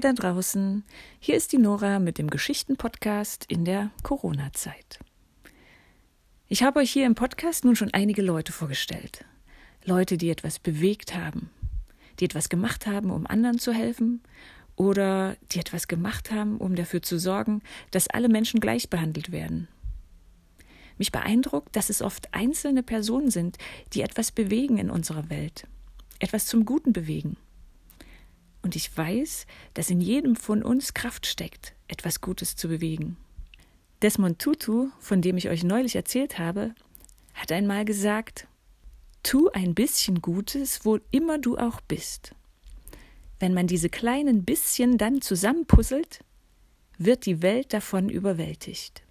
Ihr da draußen, hier ist die Nora mit dem Geschichten-Podcast in der Corona-Zeit. Ich habe euch hier im Podcast nun schon einige Leute vorgestellt. Leute, die etwas bewegt haben, die etwas gemacht haben, um anderen zu helfen oder die etwas gemacht haben, um dafür zu sorgen, dass alle Menschen gleich behandelt werden. Mich beeindruckt, dass es oft einzelne Personen sind, die etwas bewegen in unserer Welt, etwas zum Guten bewegen. Und ich weiß, dass in jedem von uns Kraft steckt, etwas Gutes zu bewegen. Desmond Tutu, von dem ich euch neulich erzählt habe, hat einmal gesagt, Tu ein bisschen Gutes, wo immer du auch bist. Wenn man diese kleinen bisschen dann zusammenpuzzelt, wird die Welt davon überwältigt.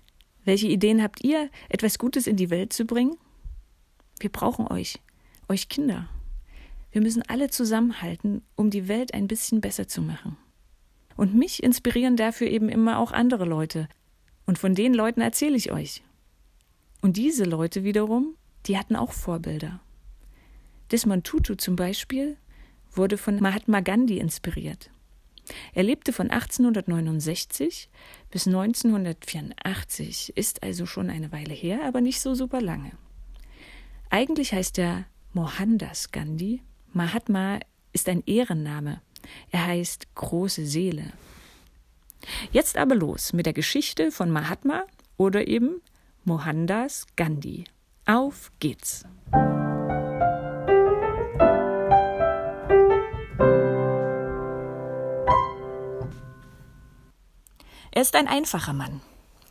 Welche Ideen habt ihr, etwas Gutes in die Welt zu bringen? Wir brauchen euch, euch Kinder. Wir müssen alle zusammenhalten, um die Welt ein bisschen besser zu machen. Und mich inspirieren dafür eben immer auch andere Leute. Und von den Leuten erzähle ich euch. Und diese Leute wiederum, die hatten auch Vorbilder. Desmond Tutu zum Beispiel wurde von Mahatma Gandhi inspiriert. Er lebte von 1869 bis 1984, ist also schon eine Weile her, aber nicht so super lange. Eigentlich heißt er Mohandas Gandhi Mahatma ist ein Ehrenname. Er heißt große Seele. Jetzt aber los mit der Geschichte von Mahatma oder eben Mohandas Gandhi. Auf geht's! Er ist ein einfacher Mann,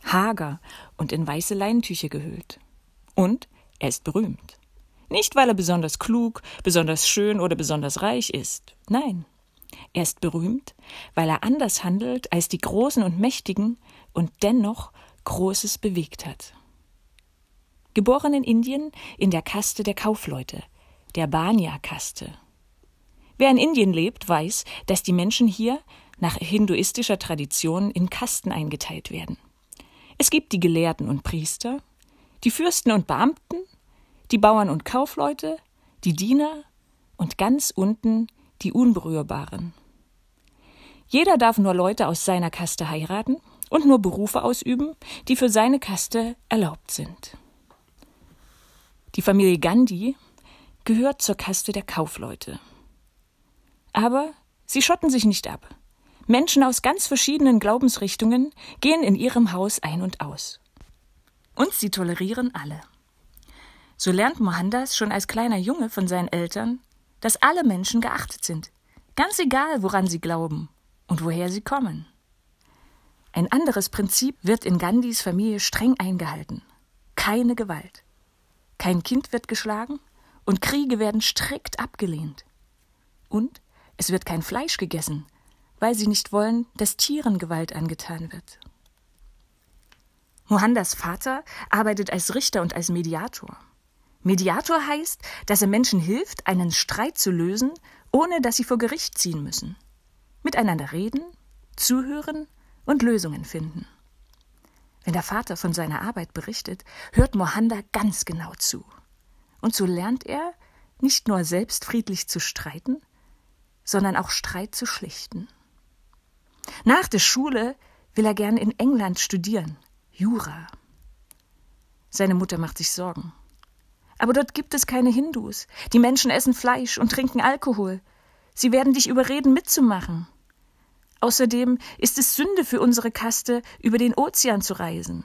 hager und in weiße Leintücher gehüllt. Und er ist berühmt. Nicht, weil er besonders klug, besonders schön oder besonders reich ist. Nein. Er ist berühmt, weil er anders handelt als die Großen und Mächtigen und dennoch Großes bewegt hat. Geboren in Indien in der Kaste der Kaufleute, der Banya-Kaste. Wer in Indien lebt, weiß, dass die Menschen hier nach hinduistischer Tradition in Kasten eingeteilt werden. Es gibt die Gelehrten und Priester, die Fürsten und Beamten die Bauern und Kaufleute, die Diener und ganz unten die Unberührbaren. Jeder darf nur Leute aus seiner Kaste heiraten und nur Berufe ausüben, die für seine Kaste erlaubt sind. Die Familie Gandhi gehört zur Kaste der Kaufleute. Aber sie schotten sich nicht ab. Menschen aus ganz verschiedenen Glaubensrichtungen gehen in ihrem Haus ein und aus. Und sie tolerieren alle. So lernt Mohandas schon als kleiner Junge von seinen Eltern, dass alle Menschen geachtet sind, ganz egal, woran sie glauben und woher sie kommen. Ein anderes Prinzip wird in Gandhis Familie streng eingehalten. Keine Gewalt. Kein Kind wird geschlagen und Kriege werden strikt abgelehnt. Und es wird kein Fleisch gegessen, weil sie nicht wollen, dass Tieren Gewalt angetan wird. Mohandas Vater arbeitet als Richter und als Mediator. Mediator heißt, dass er Menschen hilft, einen Streit zu lösen, ohne dass sie vor Gericht ziehen müssen. Miteinander reden, zuhören und Lösungen finden. Wenn der Vater von seiner Arbeit berichtet, hört Mohanda ganz genau zu. Und so lernt er, nicht nur selbst friedlich zu streiten, sondern auch Streit zu schlichten. Nach der Schule will er gern in England studieren, Jura. Seine Mutter macht sich Sorgen. Aber dort gibt es keine Hindus. Die Menschen essen Fleisch und trinken Alkohol. Sie werden dich überreden, mitzumachen. Außerdem ist es Sünde für unsere Kaste, über den Ozean zu reisen.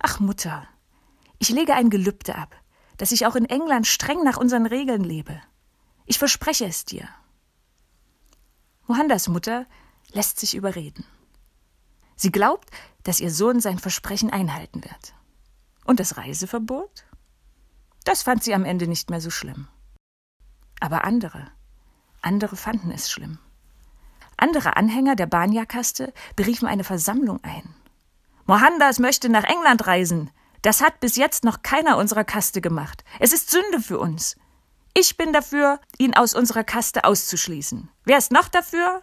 Ach Mutter, ich lege ein Gelübde ab, dass ich auch in England streng nach unseren Regeln lebe. Ich verspreche es dir. Mohandas Mutter lässt sich überreden. Sie glaubt, dass ihr Sohn sein Versprechen einhalten wird. Und das Reiseverbot? Das fand sie am Ende nicht mehr so schlimm. Aber andere, andere fanden es schlimm. Andere Anhänger der Banya-Kaste beriefen eine Versammlung ein. Mohandas möchte nach England reisen. Das hat bis jetzt noch keiner unserer Kaste gemacht. Es ist Sünde für uns. Ich bin dafür, ihn aus unserer Kaste auszuschließen. Wer ist noch dafür?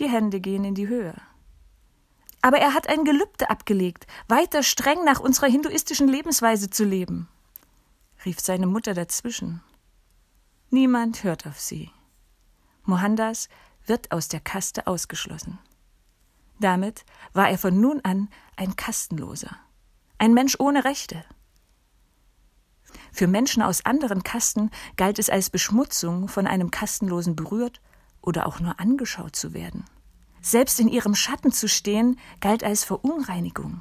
Die Hände gehen in die Höhe. Aber er hat ein Gelübde abgelegt, weiter streng nach unserer hinduistischen Lebensweise zu leben rief seine Mutter dazwischen. Niemand hört auf sie. Mohandas wird aus der Kaste ausgeschlossen. Damit war er von nun an ein Kastenloser, ein Mensch ohne Rechte. Für Menschen aus anderen Kasten galt es als Beschmutzung, von einem Kastenlosen berührt oder auch nur angeschaut zu werden. Selbst in ihrem Schatten zu stehen, galt als Verunreinigung.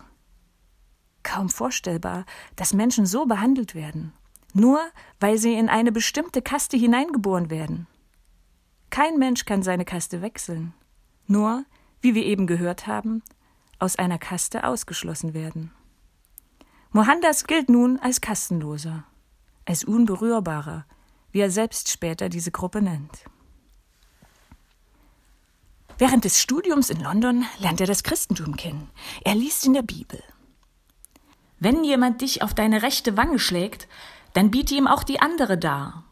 Kaum vorstellbar, dass Menschen so behandelt werden, nur weil sie in eine bestimmte Kaste hineingeboren werden. Kein Mensch kann seine Kaste wechseln, nur, wie wir eben gehört haben, aus einer Kaste ausgeschlossen werden. Mohandas gilt nun als Kastenloser, als Unberührbarer, wie er selbst später diese Gruppe nennt. Während des Studiums in London lernt er das Christentum kennen. Er liest in der Bibel. Wenn jemand dich auf deine rechte Wange schlägt, dann biete ihm auch die andere dar.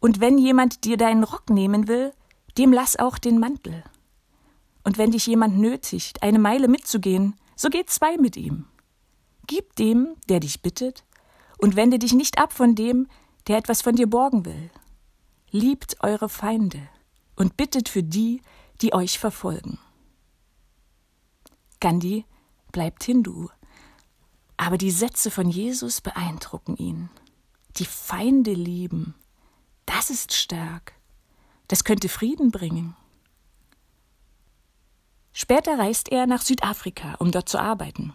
Und wenn jemand dir deinen Rock nehmen will, dem lass auch den Mantel. Und wenn dich jemand nötigt, eine Meile mitzugehen, so geh zwei mit ihm. Gib dem, der dich bittet, und wende dich nicht ab von dem, der etwas von dir borgen will. Liebt eure Feinde und bittet für die, die euch verfolgen. Gandhi bleibt Hindu, aber die Sätze von Jesus beeindrucken ihn. Die Feinde lieben, das ist stark. Das könnte Frieden bringen. Später reist er nach Südafrika, um dort zu arbeiten.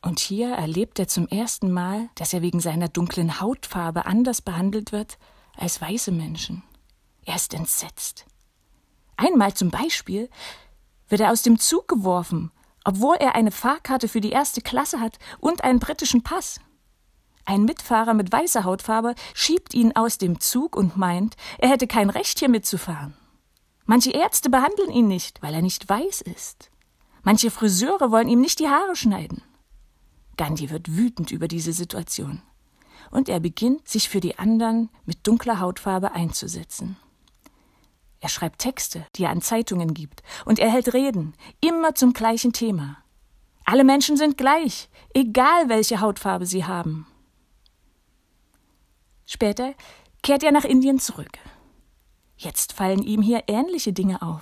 Und hier erlebt er zum ersten Mal, dass er wegen seiner dunklen Hautfarbe anders behandelt wird als weiße Menschen. Er ist entsetzt. Einmal zum Beispiel wird er aus dem Zug geworfen, obwohl er eine Fahrkarte für die erste Klasse hat und einen britischen Pass. Ein Mitfahrer mit weißer Hautfarbe schiebt ihn aus dem Zug und meint, er hätte kein Recht hier mitzufahren. Manche Ärzte behandeln ihn nicht, weil er nicht weiß ist. Manche Friseure wollen ihm nicht die Haare schneiden. Gandhi wird wütend über diese Situation. Und er beginnt, sich für die anderen mit dunkler Hautfarbe einzusetzen. Er schreibt Texte, die er an Zeitungen gibt, und er hält Reden, immer zum gleichen Thema. Alle Menschen sind gleich, egal welche Hautfarbe sie haben. Später kehrt er nach Indien zurück. Jetzt fallen ihm hier ähnliche Dinge auf.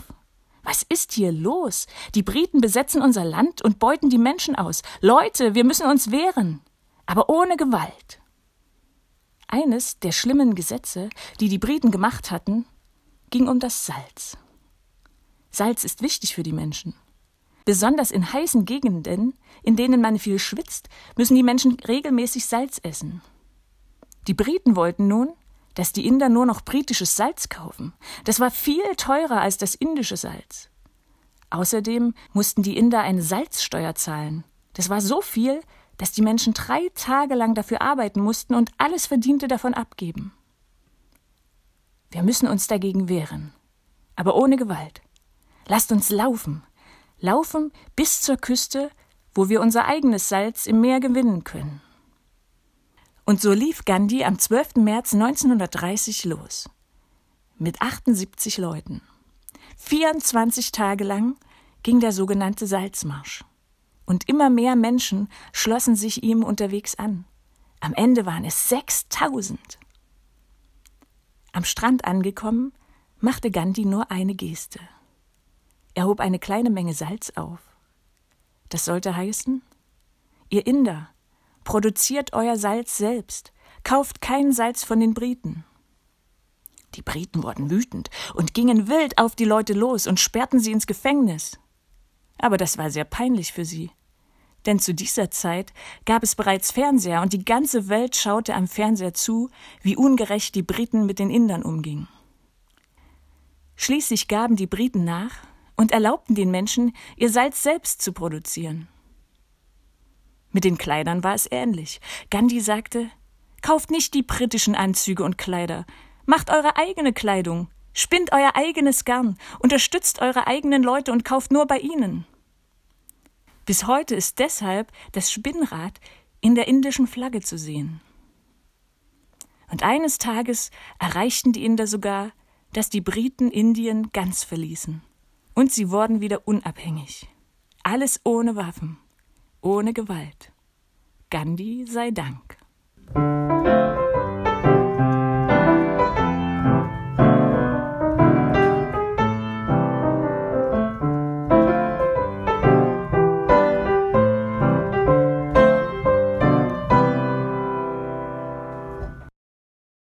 Was ist hier los? Die Briten besetzen unser Land und beuten die Menschen aus. Leute, wir müssen uns wehren, aber ohne Gewalt. Eines der schlimmen Gesetze, die die Briten gemacht hatten, ging um das Salz. Salz ist wichtig für die Menschen. Besonders in heißen Gegenden, in denen man viel schwitzt, müssen die Menschen regelmäßig Salz essen. Die Briten wollten nun, dass die Inder nur noch britisches Salz kaufen. Das war viel teurer als das indische Salz. Außerdem mussten die Inder eine Salzsteuer zahlen. Das war so viel, dass die Menschen drei Tage lang dafür arbeiten mussten und alles Verdiente davon abgeben. Wir müssen uns dagegen wehren, aber ohne Gewalt. Lasst uns laufen, laufen bis zur Küste, wo wir unser eigenes Salz im Meer gewinnen können. Und so lief Gandhi am 12. März 1930 los. Mit 78 Leuten. 24 Tage lang ging der sogenannte Salzmarsch. Und immer mehr Menschen schlossen sich ihm unterwegs an. Am Ende waren es 6000. Am Strand angekommen, machte Gandhi nur eine Geste. Er hob eine kleine Menge Salz auf. Das sollte heißen, ihr Inder, produziert euer Salz selbst, kauft kein Salz von den Briten. Die Briten wurden wütend und gingen wild auf die Leute los und sperrten sie ins Gefängnis. Aber das war sehr peinlich für sie. Denn zu dieser Zeit gab es bereits Fernseher und die ganze Welt schaute am Fernseher zu, wie ungerecht die Briten mit den Indern umgingen. Schließlich gaben die Briten nach und erlaubten den Menschen, ihr Salz selbst zu produzieren. Mit den Kleidern war es ähnlich. Gandhi sagte Kauft nicht die britischen Anzüge und Kleider, macht eure eigene Kleidung, spinnt euer eigenes Garn, unterstützt eure eigenen Leute und kauft nur bei ihnen. Bis heute ist deshalb das Spinnrad in der indischen Flagge zu sehen. Und eines Tages erreichten die Inder sogar, dass die Briten Indien ganz verließen. Und sie wurden wieder unabhängig. Alles ohne Waffen, ohne Gewalt. Gandhi sei Dank.